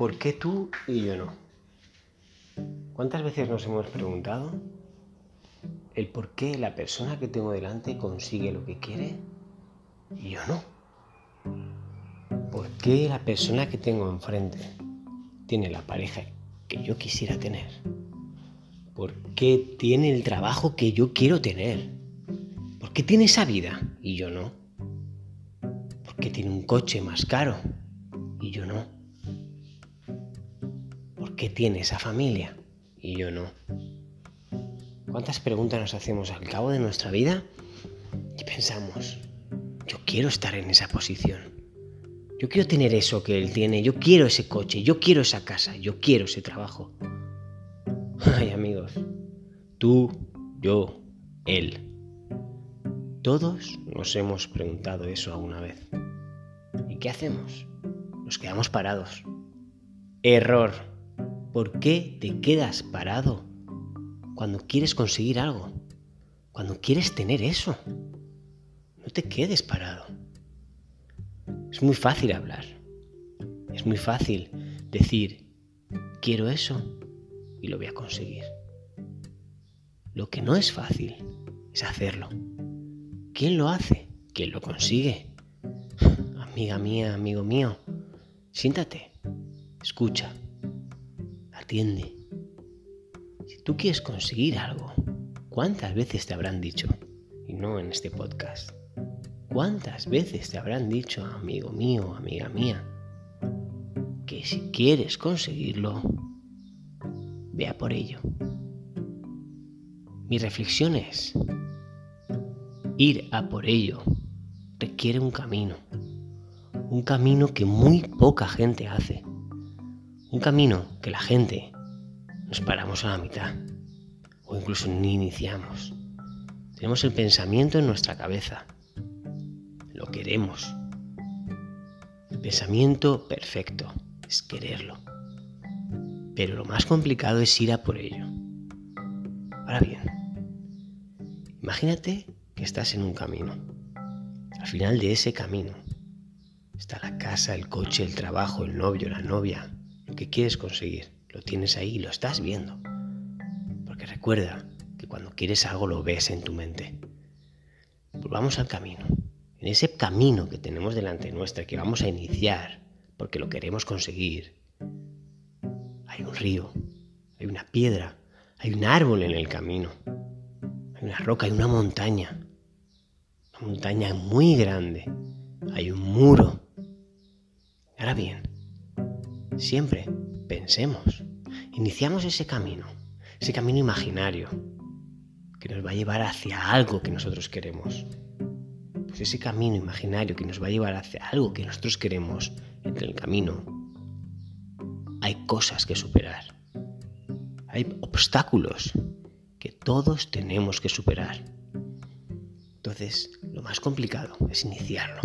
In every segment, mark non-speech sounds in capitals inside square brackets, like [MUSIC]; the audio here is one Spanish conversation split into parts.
¿Por qué tú y yo no? ¿Cuántas veces nos hemos preguntado el por qué la persona que tengo delante consigue lo que quiere y yo no? ¿Por qué la persona que tengo enfrente tiene la pareja que yo quisiera tener? ¿Por qué tiene el trabajo que yo quiero tener? ¿Por qué tiene esa vida y yo no? ¿Por qué tiene un coche más caro y yo no? ¿Por qué tiene esa familia y yo no? ¿Cuántas preguntas nos hacemos al cabo de nuestra vida y pensamos, yo quiero estar en esa posición? Yo quiero tener eso que él tiene, yo quiero ese coche, yo quiero esa casa, yo quiero ese trabajo. [LAUGHS] Ay amigos, tú, yo, él. Todos nos hemos preguntado eso alguna vez. ¿Y qué hacemos? Nos quedamos parados. Error. ¿Por qué te quedas parado cuando quieres conseguir algo? Cuando quieres tener eso. No te quedes parado. Es muy fácil hablar. Es muy fácil decir, quiero eso y lo voy a conseguir. Lo que no es fácil es hacerlo. ¿Quién lo hace? ¿Quién lo consigue? [LAUGHS] Amiga mía, amigo mío, siéntate, escucha, Si tú quieres conseguir algo, ¿cuántas veces te habrán dicho? Y no en este podcast. ¿Cuántas veces te habrán dicho, amigo mío, amiga mía, que si quieres conseguirlo, vea por ello? Mi reflexión es, ir a por ello requiere un camino, un camino que muy poca gente hace, un camino que la gente nos paramos a la mitad o incluso ni iniciamos. Tenemos el pensamiento en nuestra cabeza lo queremos. El pensamiento perfecto es quererlo. Pero lo más complicado es ir a por ello. Ahora bien, imagínate que estás en un camino. Al final de ese camino está la casa, el coche, el trabajo, el novio, la novia, que quieres conseguir. Lo tienes ahí lo estás viendo. Porque recuerda que cuando quieres algo lo ves en tu mente. Volvamos al camino en ese camino que tenemos delante nuestra, que vamos a iniciar, porque lo queremos conseguir, hay un río, hay una piedra, hay un árbol en el camino, hay una roca, hay una montaña, una montaña muy grande, hay un muro. Ahora bien, siempre pensemos, iniciamos ese camino, ese camino imaginario, que nos va a llevar hacia algo que nosotros queremos pues ese camino imaginario que nos va a llevar hacia algo que nosotros queremos, entre el camino, hay cosas que superar. Hay obstáculos que todos tenemos que superar. Entonces, lo más complicado es iniciarlo.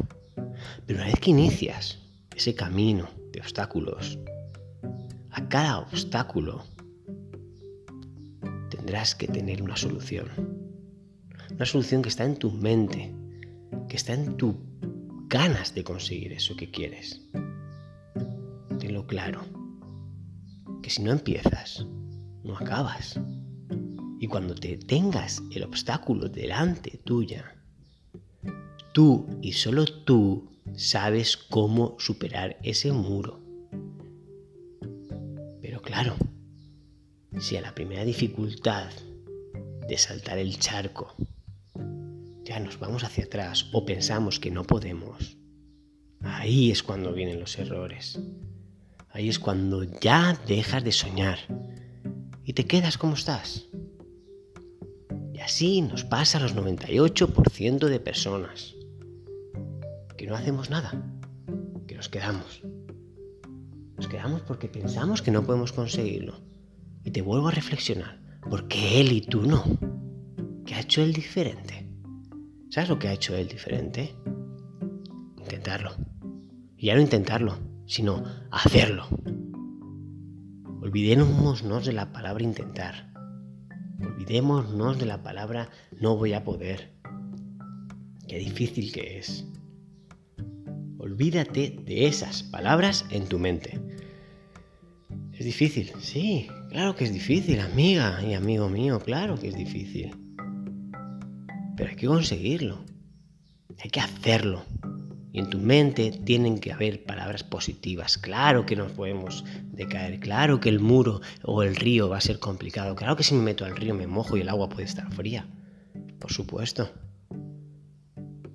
Pero una vez que inicias ese camino de obstáculos, a cada obstáculo tendrás que tener una solución. Una solución que está en tu mente, que está en tu ganas de conseguir eso que quieres. Tenlo claro, que si no empiezas, no acabas. Y cuando te tengas el obstáculo delante tuya, tú y solo tú sabes cómo superar ese muro. Pero claro, si a la primera dificultad de saltar el charco ya nos vamos hacia atrás o pensamos que no podemos, ahí es cuando vienen los errores. Ahí es cuando ya dejas de soñar y te quedas como estás. Y así nos pasa a los 98% de personas. Que no hacemos nada, que nos quedamos. Nos quedamos porque pensamos que no podemos conseguirlo. Y te vuelvo a reflexionar, porque él y tú no. ¿Qué ha hecho él diferente? ¿Sabes lo que ha hecho él diferente? Intentarlo. Y ya no intentarlo, sino hacerlo. Olvidémonos de la palabra intentar. Olvidémonos de la palabra no voy a poder. Qué difícil que es. Olvídate de esas palabras en tu mente. ¿Es difícil? Sí, claro que es difícil, amiga y amigo mío, claro que es difícil. Pero hay que conseguirlo. Hay que hacerlo. Y en tu mente tienen que haber palabras positivas. Claro que nos podemos decaer. Claro que el muro o el río va a ser complicado. Claro que si me meto al río me mojo y el agua puede estar fría. Por supuesto.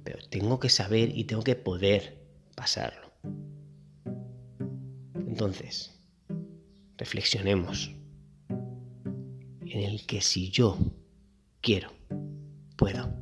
Pero tengo que saber y tengo que poder pasarlo. Entonces, reflexionemos en el que si yo quiero, puedo.